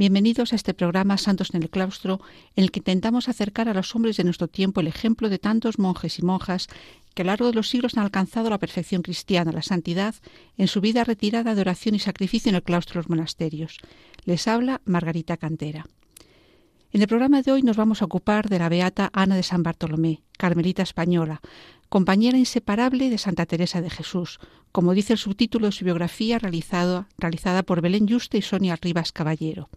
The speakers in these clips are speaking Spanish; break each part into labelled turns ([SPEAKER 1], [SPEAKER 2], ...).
[SPEAKER 1] bienvenidos a este programa Santos en el Claustro, en el que intentamos acercar a los hombres de nuestro tiempo el ejemplo de tantos monjes y monjas que a lo largo de los siglos han alcanzado la perfección cristiana, la santidad, en su vida retirada de oración y sacrificio en el claustro de los monasterios. Les habla Margarita Cantera. En el programa de hoy nos vamos a ocupar de la beata Ana de San Bartolomé, carmelita española, compañera inseparable de Santa Teresa de Jesús, como dice el subtítulo de su biografía realizada por Belén Yuste y Sonia Rivas Caballero.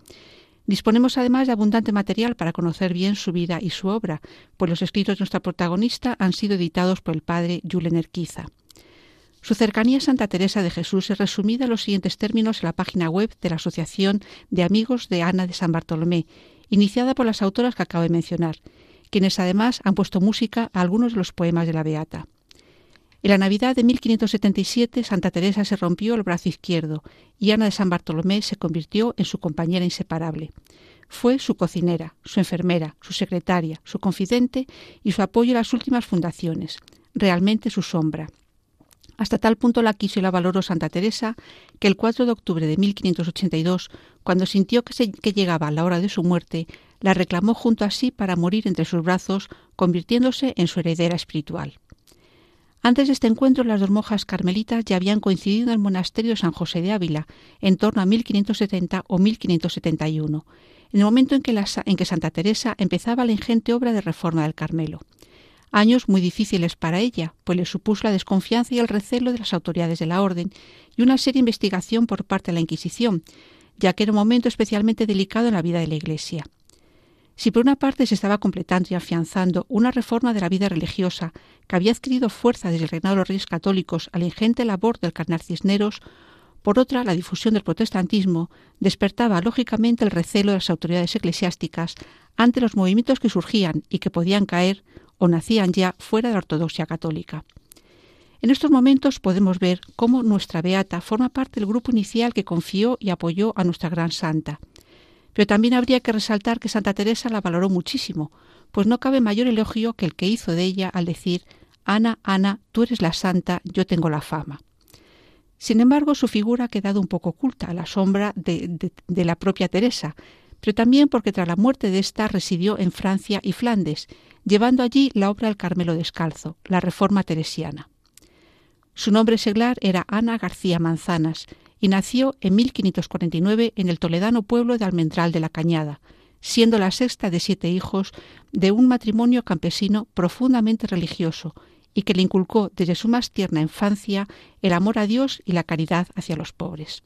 [SPEAKER 1] Disponemos además de abundante material para conocer bien su vida y su obra, pues los escritos de nuestra protagonista han sido editados por el padre Julen Erquiza. Su cercanía a Santa Teresa de Jesús es resumida en los siguientes términos en la página web de la Asociación de Amigos de Ana de San Bartolomé, iniciada por las autoras que acabo de mencionar, quienes además han puesto música a algunos de los poemas de la Beata. En la Navidad de 1577 Santa Teresa se rompió el brazo izquierdo y Ana de San Bartolomé se convirtió en su compañera inseparable. Fue su cocinera, su enfermera, su secretaria, su confidente y su apoyo en las últimas fundaciones, realmente su sombra. Hasta tal punto la quiso y la valoró Santa Teresa que el 4 de octubre de 1582, cuando sintió que, que llegaba la hora de su muerte, la reclamó junto a sí para morir entre sus brazos, convirtiéndose en su heredera espiritual. Antes de este encuentro, las dos monjas carmelitas ya habían coincidido en el monasterio de San José de Ávila, en torno a 1570 o 1571, en el momento en que, en que Santa Teresa empezaba la ingente obra de reforma del Carmelo. Años muy difíciles para ella, pues le supuso la desconfianza y el recelo de las autoridades de la orden y una seria investigación por parte de la Inquisición, ya que era un momento especialmente delicado en la vida de la Iglesia. Si por una parte se estaba completando y afianzando una reforma de la vida religiosa que había adquirido fuerza desde el reinado de los reyes católicos a la ingente labor del carnar Cisneros, por otra, la difusión del protestantismo despertaba lógicamente el recelo de las autoridades eclesiásticas ante los movimientos que surgían y que podían caer o nacían ya fuera de la ortodoxia católica. En estos momentos podemos ver cómo nuestra beata forma parte del grupo inicial que confió y apoyó a nuestra gran santa. Pero también habría que resaltar que Santa Teresa la valoró muchísimo, pues no cabe mayor elogio que el que hizo de ella al decir Ana, Ana, tú eres la santa, yo tengo la fama. Sin embargo, su figura ha quedado un poco oculta a la sombra de, la propia Teresa, pero también porque tras la muerte de ésta residió en Francia y Flandes, llevando allí la obra del Carmelo Descalzo, la Reforma Teresiana. Su nombre seglar era Ana García Manzanas y nació en 1549 en el toledano pueblo de Almendral de la Cañada, siendo la sexta de siete hijos de un matrimonio campesino profundamente religioso y que le inculcó desde su más tierna infancia el amor a Dios y la caridad hacia los pobres.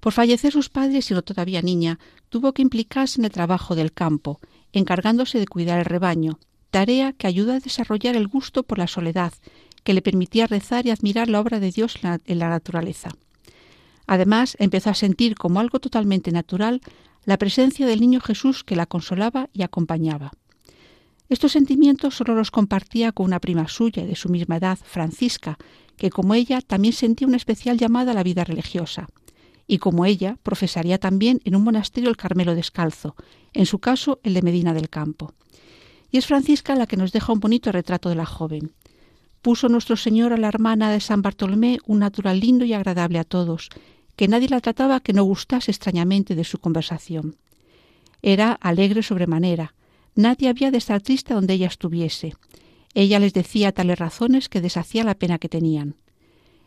[SPEAKER 1] Por fallecer sus padres, siendo todavía niña, tuvo que implicarse en el trabajo del campo, encargándose de cuidar el rebaño, tarea que ayudó a desarrollar el gusto por la soledad que le permitía rezar y admirar la obra de Dios en la naturaleza. Además, empezó a sentir como algo totalmente natural la presencia del niño Jesús que la consolaba y acompañaba. Estos sentimientos solo los compartía con una prima suya de su misma edad, Francisca, que como ella también sentía una especial llamada a la vida religiosa, y como ella profesaría también en un monasterio el Carmelo Descalzo, en su caso el de Medina del Campo. Y es Francisca la que nos deja un bonito retrato de la joven puso nuestro Señor a la hermana de San Bartolomé un natural lindo y agradable a todos, que nadie la trataba que no gustase extrañamente de su conversación. Era alegre sobremanera, nadie había de estar triste donde ella estuviese. Ella les decía tales razones que deshacía la pena que tenían.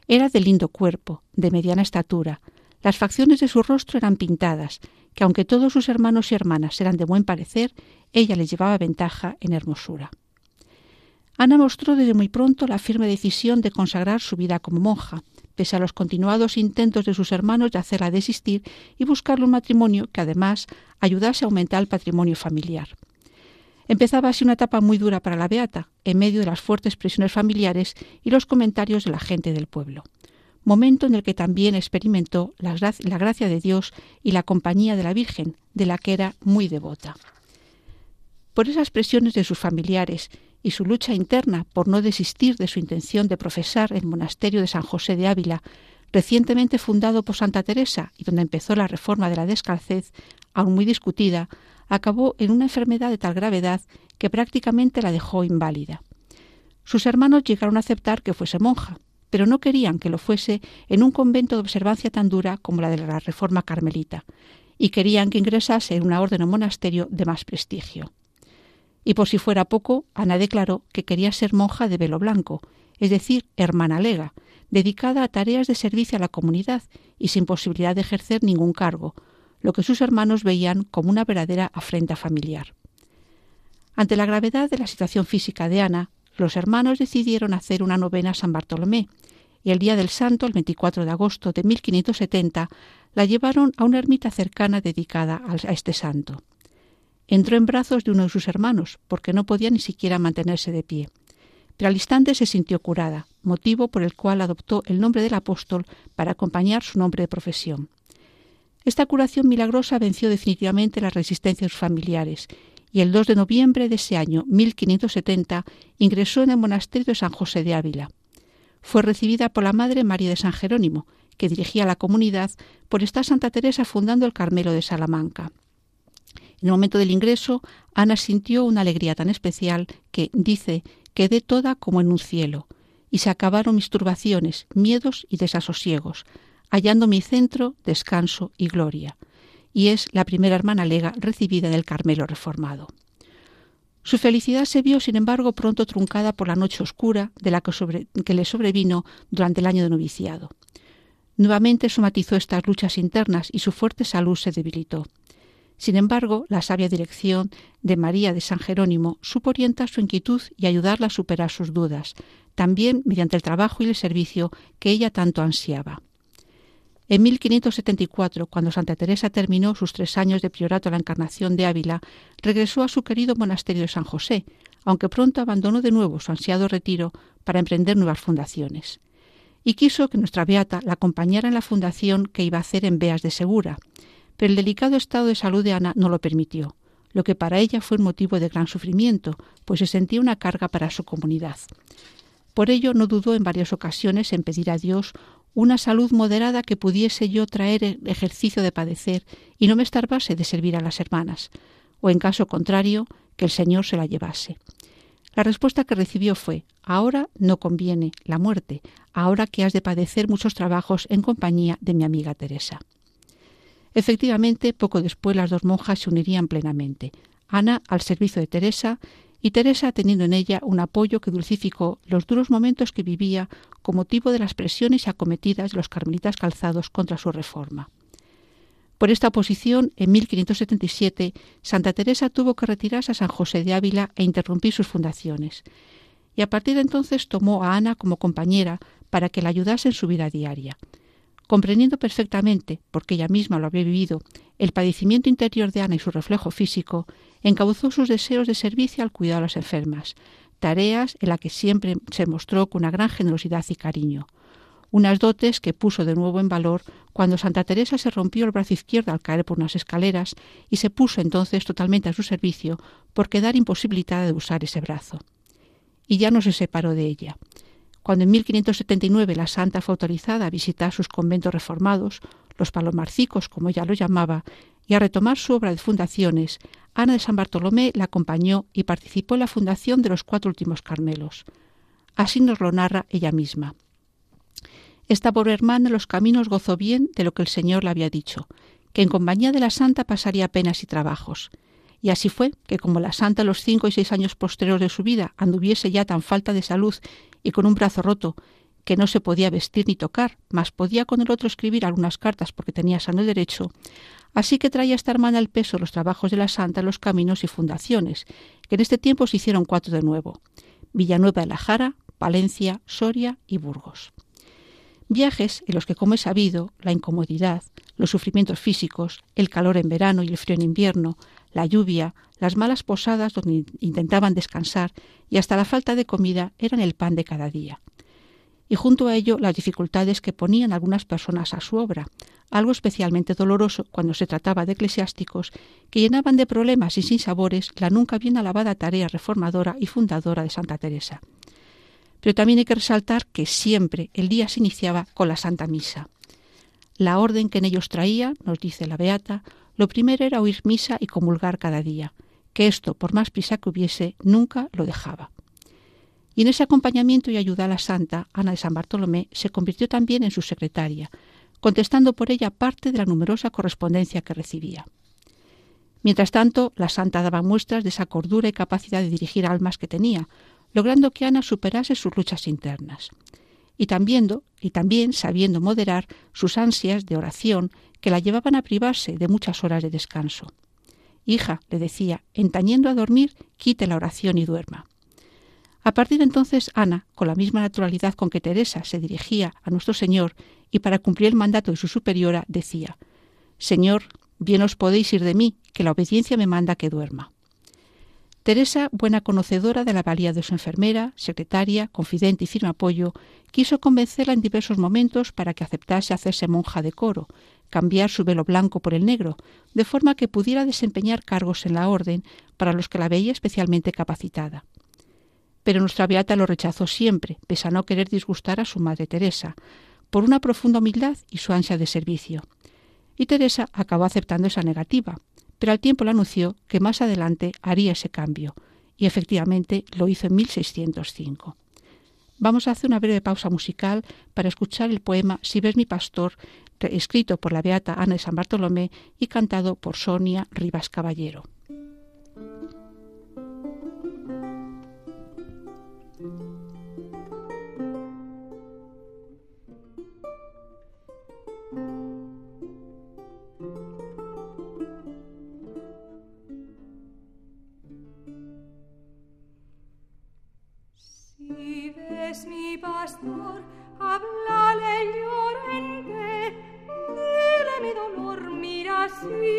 [SPEAKER 1] Era de lindo cuerpo, de mediana estatura, las facciones de su rostro eran pintadas, que aunque todos sus hermanos y hermanas eran de buen parecer, ella les llevaba ventaja en hermosura. Ana mostró desde muy pronto la firme decisión de consagrar su vida como monja, pese a los continuados intentos de sus hermanos de hacerla desistir y buscarle un matrimonio que además ayudase a aumentar el patrimonio familiar. Empezaba así una etapa muy dura para la Beata, en medio de las fuertes presiones familiares y los comentarios de la gente del pueblo. Momento en el que también experimentó la, la gracia de Dios y la compañía de la Virgen, de la que era muy devota. por esas presiones de sus familiares y su lucha interna por no desistir de su intención de profesar el monasterio de San José de Ávila, recientemente fundado por Santa Teresa y donde empezó la reforma de la descalcez, aún muy discutida, acabó en una enfermedad de tal gravedad que prácticamente la dejó inválida. Sus hermanos llegaron a aceptar que fuese monja, pero no querían que lo fuese en un convento de observancia tan dura como la de la Reforma Carmelita, y querían que ingresase en una orden o monasterio de más prestigio. Y por si fuera poco, Ana declaró que quería ser monja de velo blanco, es decir, hermana lega, dedicada a tareas de servicio a la comunidad y sin posibilidad de ejercer ningún cargo, lo que sus hermanos veían como una verdadera afrenta familiar. Ante la gravedad de la situación física de Ana, los hermanos decidieron hacer una novena a San Bartolomé, y el día del santo, el 24 de agosto de 1570, la llevaron a una ermita cercana dedicada a este santo. Entró en brazos de uno de sus hermanos, porque no podía ni siquiera mantenerse de pie. Pero al instante se sintió curada, motivo por el cual adoptó el nombre del apóstol para acompañar su nombre de profesión. Esta curación milagrosa venció definitivamente las resistencias familiares y el 2 de noviembre de ese año 1570 ingresó en el monasterio de San José de Ávila. Fue recibida por la Madre María de San Jerónimo, que dirigía la comunidad por estar Santa Teresa fundando el Carmelo de Salamanca. En el momento del ingreso, Ana sintió una alegría tan especial que, dice, quedé toda como en un cielo, y se acabaron mis turbaciones, miedos y desasosiegos, hallando mi centro, descanso y gloria, y es la primera hermana lega recibida en el Carmelo reformado. Su felicidad se vio, sin embargo, pronto truncada por la noche oscura de la que, que le sobrevino durante el año de noviciado. Nuevamente somatizó estas luchas internas y su fuerte salud se debilitó. Sin embargo, la sabia dirección de María de San Jerónimo supo orientar su inquietud y ayudarla a superar sus dudas, también mediante el trabajo y el servicio que ella tanto ansiaba. En 1574, cuando Santa Teresa terminó sus tres años de priorato a la Encarnación de Ávila, regresó a su querido monasterio de San José, aunque pronto abandonó de nuevo su ansiado retiro para emprender nuevas fundaciones. Y quiso que nuestra beata la acompañara en la fundación que iba a hacer en Beas de Segura, pero el delicado estado de salud de Ana no lo permitió, lo que para ella fue un motivo de gran sufrimiento, pues se sentía una carga para su comunidad. Por ello no dudó en varias ocasiones en pedir a Dios una salud moderada que pudiese yo traer el ejercicio de padecer y no me estarbase de servir a las hermanas, o en caso contrario, que el Señor se la llevase. La respuesta que recibió fue Ahora no conviene la muerte, ahora que has de padecer muchos trabajos en compañía de mi amiga Teresa. Efectivamente, poco después las dos monjas se unirían plenamente, Ana al servicio de Teresa y Teresa teniendo en ella un apoyo que dulcificó los duros momentos que vivía con motivo de las presiones acometidas de los carmelitas calzados contra su reforma. Por esta oposición, en 1577, Santa Teresa tuvo que retirarse a San José de Ávila e interrumpir sus fundaciones, y a partir de entonces tomó a Ana como compañera para que la ayudase en su vida diaria. Comprendiendo perfectamente, porque ella misma lo había vivido, el padecimiento interior de Ana y su reflejo físico, encauzó sus deseos de servicio al cuidado de las enfermas, tareas en las que siempre se mostró con una gran generosidad y cariño. Unas dotes que puso de nuevo en valor cuando Santa Teresa se rompió el brazo izquierdo al caer por unas escaleras y se puso entonces totalmente a su servicio por quedar imposibilitada de usar ese brazo. Y ya no se separó de ella. Cuando en 1579 la santa fue autorizada a visitar sus conventos reformados, los palomarcicos, como ella lo llamaba, y a retomar su obra de fundaciones, Ana de San Bartolomé la acompañó y participó en la fundación de los cuatro últimos Carmelos. Así nos lo narra ella misma. Esta pobre hermana en los caminos gozó bien de lo que el Señor le había dicho, que en compañía de la santa pasaría penas y trabajos. Y así fue que como la santa los cinco y seis años posteriores de su vida anduviese ya tan falta de salud y con un brazo roto que no se podía vestir ni tocar, mas podía con el otro escribir algunas cartas porque tenía sano derecho, así que traía esta hermana el peso los trabajos de la santa, los caminos y fundaciones, que en este tiempo se hicieron cuatro de nuevo, Villanueva de la Jara, Palencia, Soria y Burgos. Viajes en los que, como he sabido, la incomodidad, los sufrimientos físicos, el calor en verano y el frío en invierno, la lluvia, las malas posadas donde intentaban descansar y hasta la falta de comida eran el pan de cada día. y junto a ello las dificultades que ponían algunas personas a su obra, algo especialmente doloroso cuando se trataba de eclesiásticos que llenaban de problemas y sinsabores la nunca bien alabada tarea reformadora y fundadora de Santa Teresa. Pero también hay que resaltar que siempre el día se iniciaba con la Santa Misa. La orden que en ellos traía, nos dice la Beata, lo primero era oír misa y comulgar cada día, que esto, por más prisa que hubiese, nunca lo dejaba. Y en ese acompañamiento y ayuda a la santa, Ana de San Bartolomé se convirtió también en su secretaria, contestando por ella parte de la numerosa correspondencia que recibía. Mientras tanto, la santa daba muestras de esa cordura y capacidad de dirigir almas que tenía, logrando que Ana superase sus luchas internas. Y también, y también sabiendo moderar sus ansias de oración que la llevaban a privarse de muchas horas de descanso. Hija, le decía, entañendo a dormir, quite la oración y duerma. A partir de entonces, Ana, con la misma naturalidad con que Teresa se dirigía a nuestro Señor y para cumplir el mandato de su superiora, decía Señor, bien os podéis ir de mí, que la obediencia me manda que duerma. Teresa, buena conocedora de la valía de su enfermera, secretaria, confidente y firme apoyo, quiso convencerla en diversos momentos para que aceptase hacerse monja de coro, cambiar su velo blanco por el negro, de forma que pudiera desempeñar cargos en la orden para los que la veía especialmente capacitada. Pero nuestra beata lo rechazó siempre, pese a no querer disgustar a su madre Teresa, por una profunda humildad y su ansia de servicio. Y Teresa acabó aceptando esa negativa, pero al tiempo le anunció que más adelante haría ese cambio, y efectivamente lo hizo en 1605. Vamos a hacer una breve pausa musical para escuchar el poema Si ves mi pastor, escrito por la beata Ana de San Bartolomé y cantado por Sonia Rivas Caballero.
[SPEAKER 2] Es mi pastor, háblale llorente, dile mi dolor, mira si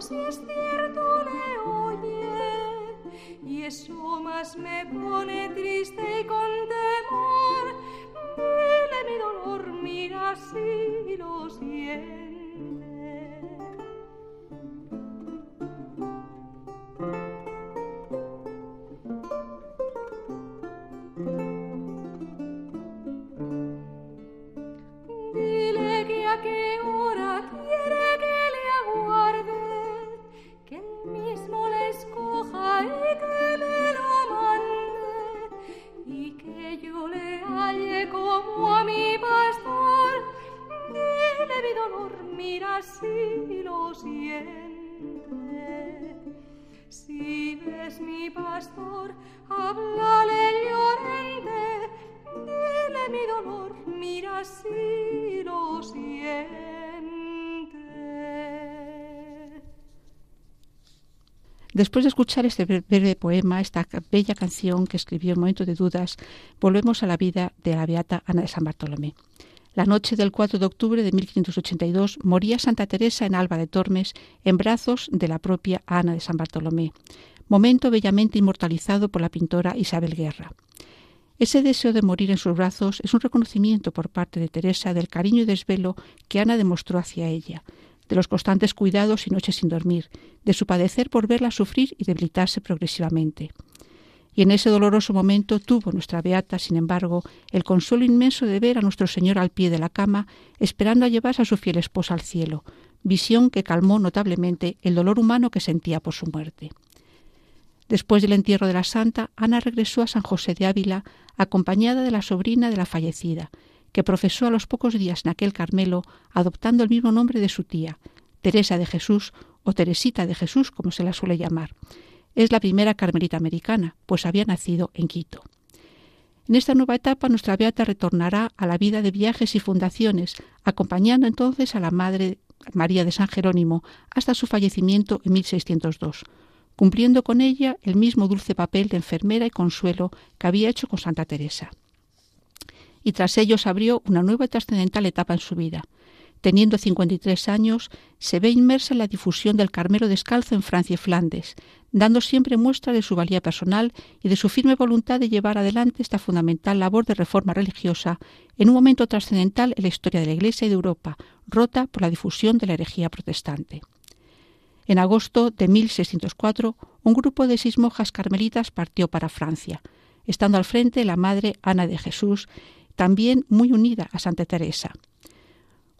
[SPEAKER 2] si es cierto, le oye y eso más me pone triste y con temor. Dile mi dolor, mira si pastor, háblale dile mi dolor, mira si lo siente.
[SPEAKER 1] Después de escuchar este breve poema, esta bella canción que escribió en momento de dudas, volvemos a la vida de la beata Ana de San Bartolomé. La noche del 4 de octubre de 1582 moría Santa Teresa en Alba de Tormes en brazos de la propia Ana de San Bartolomé, momento bellamente inmortalizado por la pintora Isabel Guerra. Ese deseo de morir en sus brazos es un reconocimiento por parte de Teresa del cariño y desvelo que Ana demostró hacia ella, de los constantes cuidados y noches sin dormir, de su padecer por verla sufrir y debilitarse progresivamente. Y en ese doloroso momento tuvo nuestra beata, sin embargo, el consuelo inmenso de ver a nuestro Señor al pie de la cama, esperando a llevarse a su fiel esposa al cielo, visión que calmó notablemente el dolor humano que sentía por su muerte. Después del entierro de la santa, Ana regresó a San José de Ávila acompañada de la sobrina de la fallecida, que profesó a los pocos días en aquel Carmelo adoptando el mismo nombre de su tía, Teresa de Jesús o Teresita de Jesús, como se la suele llamar. Es la primera carmelita americana, pues había nacido en Quito. En esta nueva etapa nuestra beata retornará a la vida de viajes y fundaciones, acompañando entonces a la Madre María de San Jerónimo hasta su fallecimiento en 1602, cumpliendo con ella el mismo dulce papel de enfermera y consuelo que había hecho con Santa Teresa. Y tras ello se abrió una nueva y trascendental etapa en su vida, Teniendo 53 años, se ve inmersa en la difusión del Carmelo descalzo en Francia y Flandes, dando siempre muestra de su valía personal y de su firme voluntad de llevar adelante esta fundamental labor de reforma religiosa en un momento trascendental en la historia de la Iglesia y de Europa, rota por la difusión de la herejía protestante. En agosto de 1604, un grupo de seis monjas carmelitas partió para Francia, estando al frente la madre Ana de Jesús, también muy unida a Santa Teresa.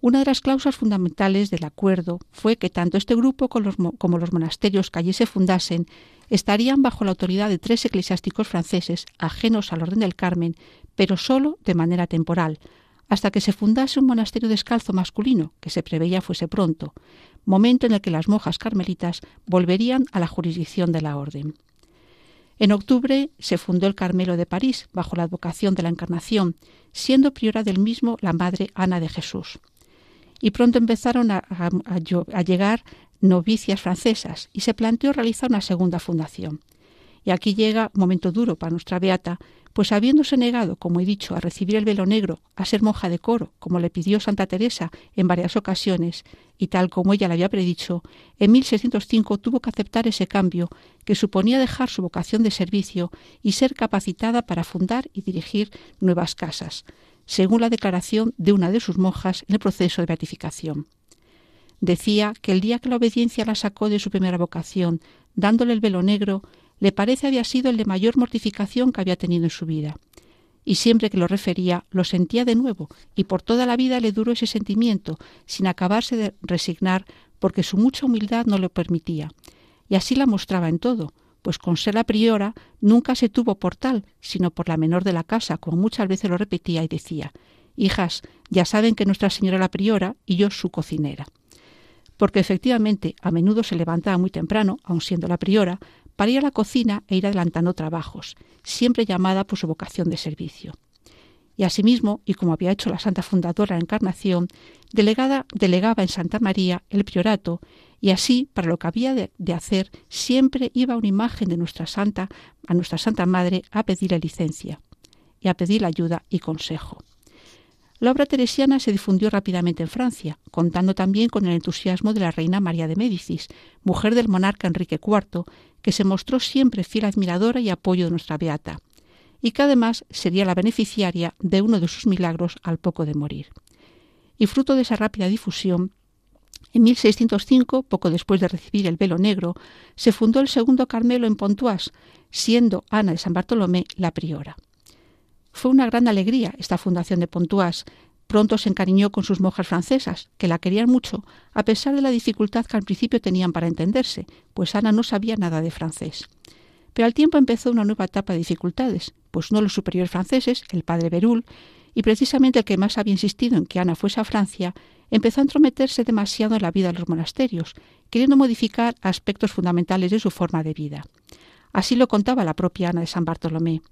[SPEAKER 1] Una de las cláusulas fundamentales del acuerdo fue que tanto este grupo como los monasterios que allí se fundasen estarían bajo la autoridad de tres eclesiásticos franceses ajenos al orden del Carmen, pero sólo de manera temporal, hasta que se fundase un monasterio descalzo masculino, que se preveía fuese pronto, momento en el que las monjas carmelitas volverían a la jurisdicción de la orden. En octubre se fundó el Carmelo de París, bajo la advocación de la Encarnación, siendo priora del mismo la Madre Ana de Jesús y pronto empezaron a, llegar novicias francesas y se planteó realizar una segunda fundación. Y aquí llega un momento duro para nuestra beata, pues habiéndose negado, como he dicho, a recibir el velo negro, a ser monja de coro, como le pidió Santa Teresa en varias ocasiones, y tal como ella le había predicho, en 1605 tuvo que aceptar ese cambio que suponía dejar su vocación de servicio y ser capacitada para fundar y dirigir nuevas casas, según la declaración de una de sus monjas en el proceso de beatificación. Decía que el día que la obediencia la sacó de su primera vocación, dándole el velo negro, le parece había sido el de mayor mortificación que había tenido en su vida. Y siempre que lo refería, lo sentía de nuevo, y por toda la vida le duró ese sentimiento, sin acabarse de resignar, porque su mucha humildad no lo permitía. Y así la mostraba en todo, pues con ser la priora nunca se tuvo por tal, sino por la menor de la casa, como muchas veces lo repetía y decía Hijas, ya saben que Nuestra Señora la priora y yo su cocinera. Porque efectivamente a menudo se levantaba muy temprano, aun siendo la priora, para ir a la cocina e ir adelantando trabajos, siempre llamada por su vocación de servicio. Y asimismo, y como había hecho la Santa Fundadora de la Encarnación, delegada, delegaba en Santa María el priorato y así, para lo que había de, hacer, siempre iba una imagen de nuestra santa, a nuestra Santa Madre, a pedirle licencia y a pedir ayuda y consejo. La obra teresiana se difundió rápidamente en Francia, contando también con el entusiasmo de la reina María de Médicis, mujer del monarca Enrique IV, que se mostró siempre fiel admiradora y apoyo de nuestra beata, y que además sería la beneficiaria de uno de sus milagros al poco de morir. Y fruto de esa rápida difusión, en 1605, poco después de recibir el velo negro, se fundó el segundo Carmelo en Pontoise, siendo Ana de San Bartolomé la priora. Fue una gran alegría esta fundación de Pontoise. Pronto se encariñó con sus monjas francesas, que la querían mucho, a pesar de la dificultad que al principio tenían para entenderse, pues Ana no sabía nada de francés. Pero al tiempo empezó una nueva etapa de dificultades, pues no los superiores franceses, el padre Berul, y precisamente el que más había insistido en que Ana fuese a Francia, empezó a entrometerse demasiado en la vida de los monasterios, queriendo modificar aspectos fundamentales de su forma de vida. Así lo contaba la propia Ana de San Bartolomé.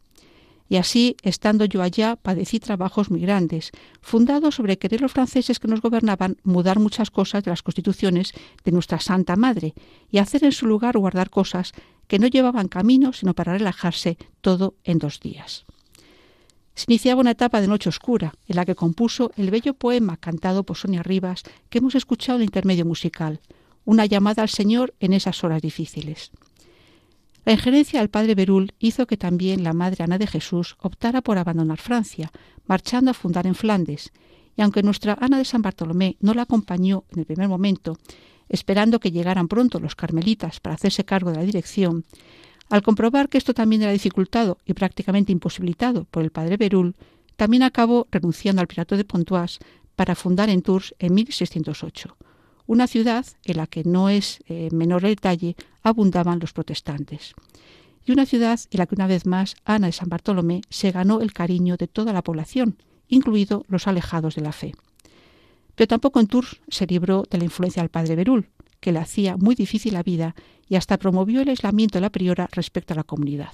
[SPEAKER 1] Y así, estando yo allá, padecí trabajos muy grandes, fundados sobre querer los franceses que nos gobernaban mudar muchas cosas de las constituciones de nuestra Santa Madre y hacer en su lugar guardar cosas que no llevaban camino sino para relajarse todo en dos días se iniciaba una etapa de noche oscura, en la que compuso el bello poema cantado por Sonia Rivas que hemos escuchado en el intermedio musical, una llamada al Señor en esas horas difíciles. La injerencia del padre Berul hizo que también la madre Ana de Jesús optara por abandonar Francia, marchando a fundar en Flandes, y aunque nuestra Ana de San Bartolomé no la acompañó en el primer momento, esperando que llegaran pronto los carmelitas para hacerse cargo de la dirección, al comprobar que esto también era dificultado y prácticamente imposibilitado por el padre Berul, también acabó renunciando al Pirato de Pontoise para fundar en Tours en 1608, una ciudad en la que no es eh, menor el detalle abundaban los protestantes. y una ciudad en la que una vez más Ana de San Bartolomé se ganó el cariño de toda la población, incluidos los alejados de la fe. Pero tampoco en Tours se libró de la influencia del padre Berul, que le hacía muy difícil la vida y hasta promovió el aislamiento de la priora respecto a la comunidad.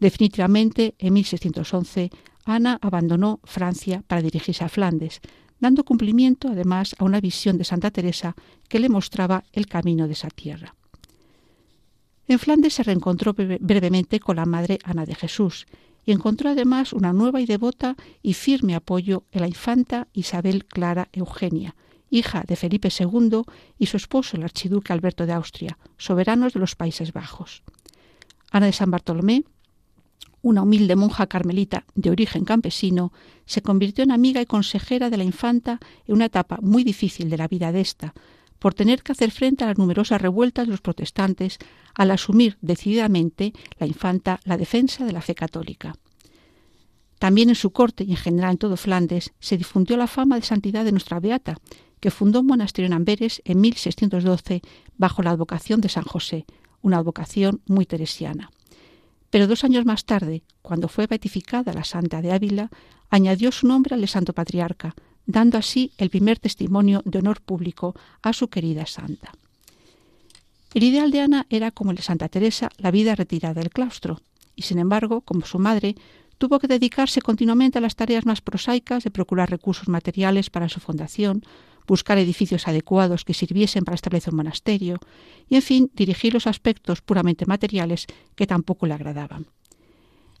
[SPEAKER 1] Definitivamente, en 1611, Ana abandonó Francia para dirigirse a Flandes, dando cumplimiento además a una visión de Santa Teresa que le mostraba el camino de esa tierra. En Flandes se reencontró brevemente con la madre Ana de Jesús y encontró además una nueva y devota y firme apoyo en la infanta Isabel Clara Eugenia, hija de Felipe II y su esposo el archiduque Alberto de Austria, soberanos de los Países Bajos. Ana de San Bartolomé, una humilde monja carmelita de origen campesino, se convirtió en amiga y consejera de la infanta en una etapa muy difícil de la vida de ésta, por tener que hacer frente a las numerosas revueltas de los protestantes al asumir decididamente la infanta la defensa de la fe católica. También en su corte y en general en todo Flandes se difundió la fama de santidad de nuestra beata, que fundó un monasterio en Amberes en 1612 bajo la advocación de San José, una advocación muy teresiana. Pero dos años más tarde, cuando fue beatificada la Santa de Ávila, añadió su nombre al de Santo Patriarca, dando así el primer testimonio de honor público a su querida santa. El ideal de Ana era, como el de Santa Teresa, la vida retirada del claustro, y sin embargo, como su madre, tuvo que dedicarse continuamente a las tareas más prosaicas de procurar recursos materiales para su fundación, buscar edificios adecuados que sirviesen para establecer un monasterio, y en fin, dirigir los aspectos puramente materiales que tampoco le agradaban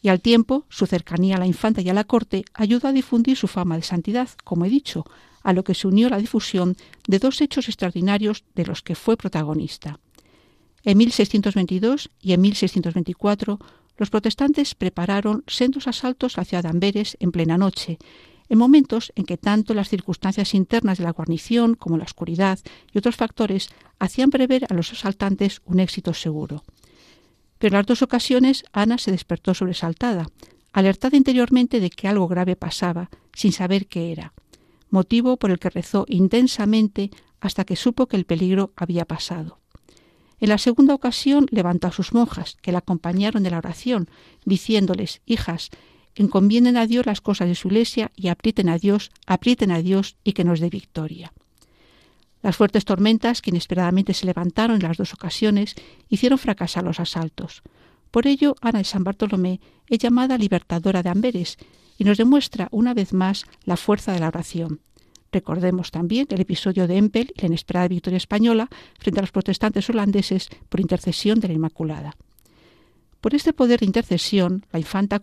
[SPEAKER 1] y al tiempo su cercanía a la infanta y a la corte ayudó a difundir su fama de santidad, como he dicho, a lo que se unió la difusión de dos hechos extraordinarios de los que fue protagonista. En 1622 y en 1624 los protestantes prepararon sendos asaltos a la ciudad de Amberes en plena noche, en momentos en que tanto las circunstancias internas de la guarnición como la oscuridad y otros factores hacían prever a los asaltantes un éxito seguro. Pero en las dos ocasiones Ana se despertó sobresaltada, alertada interiormente de que algo grave pasaba, sin saber qué era, motivo por el que rezó intensamente hasta que supo que el peligro había pasado. En la segunda ocasión levantó a sus monjas, que la acompañaron de la oración, diciéndoles, hijas, encomienden a Dios las cosas de su iglesia y aprieten a Dios, aprieten a Dios y que nos dé victoria. Las fuertes tormentas que inesperadamente se levantaron en las dos ocasiones hicieron fracasar los asaltos. Por ello, Ana de San Bartolomé es llamada libertadora de Amberes y nos demuestra una vez más la fuerza de la oración. Recordemos también el episodio de Empel y la inesperada victoria española frente a los protestantes holandeses por intercesión de la Inmaculada. Por este poder de intercesión, la infanta,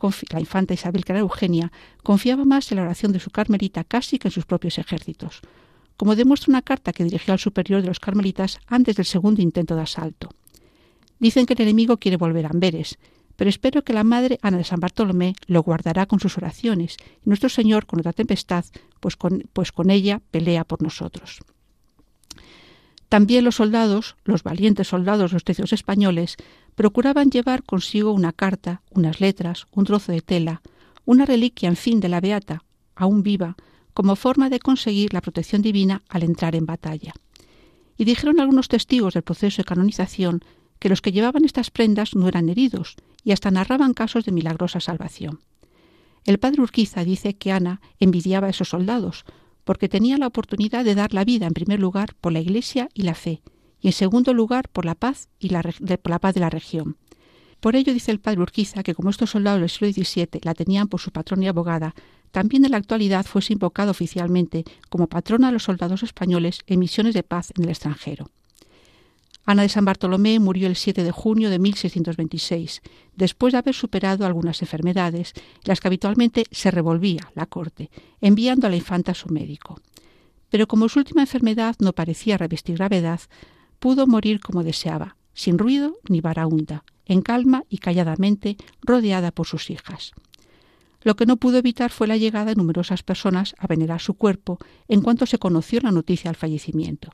[SPEAKER 1] Isabel Clara Eugenia confiaba más en la oración de su carmelita casi que en sus propios ejércitos como demuestra una carta que dirigió al superior de los carmelitas antes del segundo intento de asalto. Dicen que el enemigo quiere volver a Amberes, pero espero que la madre Ana de San Bartolomé lo guardará con sus oraciones y nuestro Señor con otra tempestad, pues con, pues ella pelea por nosotros. También los soldados, los valientes soldados los tercios españoles, procuraban llevar consigo una carta, unas letras, un trozo de tela, una reliquia, en fin, de la beata, aún viva, como forma de conseguir la protección divina al entrar en batalla. Y dijeron algunos testigos del proceso de canonización que los que llevaban estas prendas no eran heridos y hasta narraban casos de milagrosa salvación. El padre Urquiza dice que Ana envidiaba a esos soldados porque tenía la oportunidad de dar la vida en primer lugar por la Iglesia y la fe y en segundo lugar por la paz y la, por la paz de la región. Por ello dice el padre Urquiza que como estos soldados del siglo XVII la tenían por su patrón y abogada, también en la actualidad fuese invocada oficialmente como patrona de los soldados españoles en misiones de paz en el extranjero. Ana de San Bartolomé murió el 7 de junio de 1626, después de haber superado algunas enfermedades, las que habitualmente se revolvía la corte, enviando a la infanta a su médico. Pero como su última enfermedad no parecía revestir gravedad, pudo morir como deseaba, sin ruido ni varaunda, en calma y calladamente, rodeada por sus hijas. Lo que no pudo evitar fue la llegada de numerosas personas a venerar su cuerpo en cuanto se conoció la noticia del fallecimiento.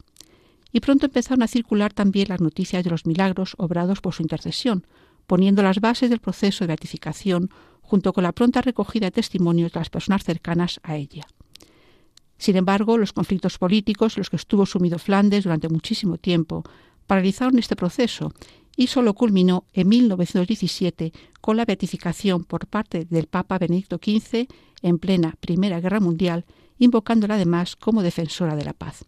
[SPEAKER 1] Y pronto empezaron a circular también las noticias de los milagros obrados por su intercesión, poniendo las bases del proceso de beatificación junto con la pronta recogida de testimonios de las personas cercanas a ella. Sin embargo, los conflictos políticos los que estuvo sumido Flandes durante muchísimo tiempo paralizaron este proceso y solo culminó en 1917 con la beatificación por parte del Papa Benedicto XV en plena Primera Guerra Mundial, invocándola además como defensora de la paz.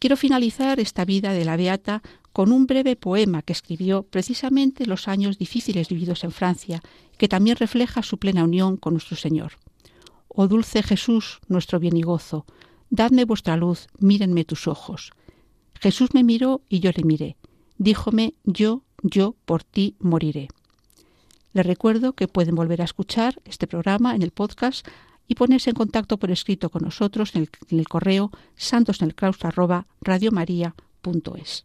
[SPEAKER 1] Quiero finalizar esta vida de la Beata con un breve poema que escribió precisamente en los años difíciles vividos en Francia, que también refleja su plena unión con nuestro Señor. Oh dulce Jesús, nuestro bien y gozo, dadme vuestra luz, mírenme tus ojos. Jesús me miró y yo le miré. Díjome, yo, yo por ti moriré. Les recuerdo que pueden volver a escuchar este programa en el podcast y ponerse en contacto por escrito con nosotros en el, en el correo santosnelclaustro@radiomaria.es.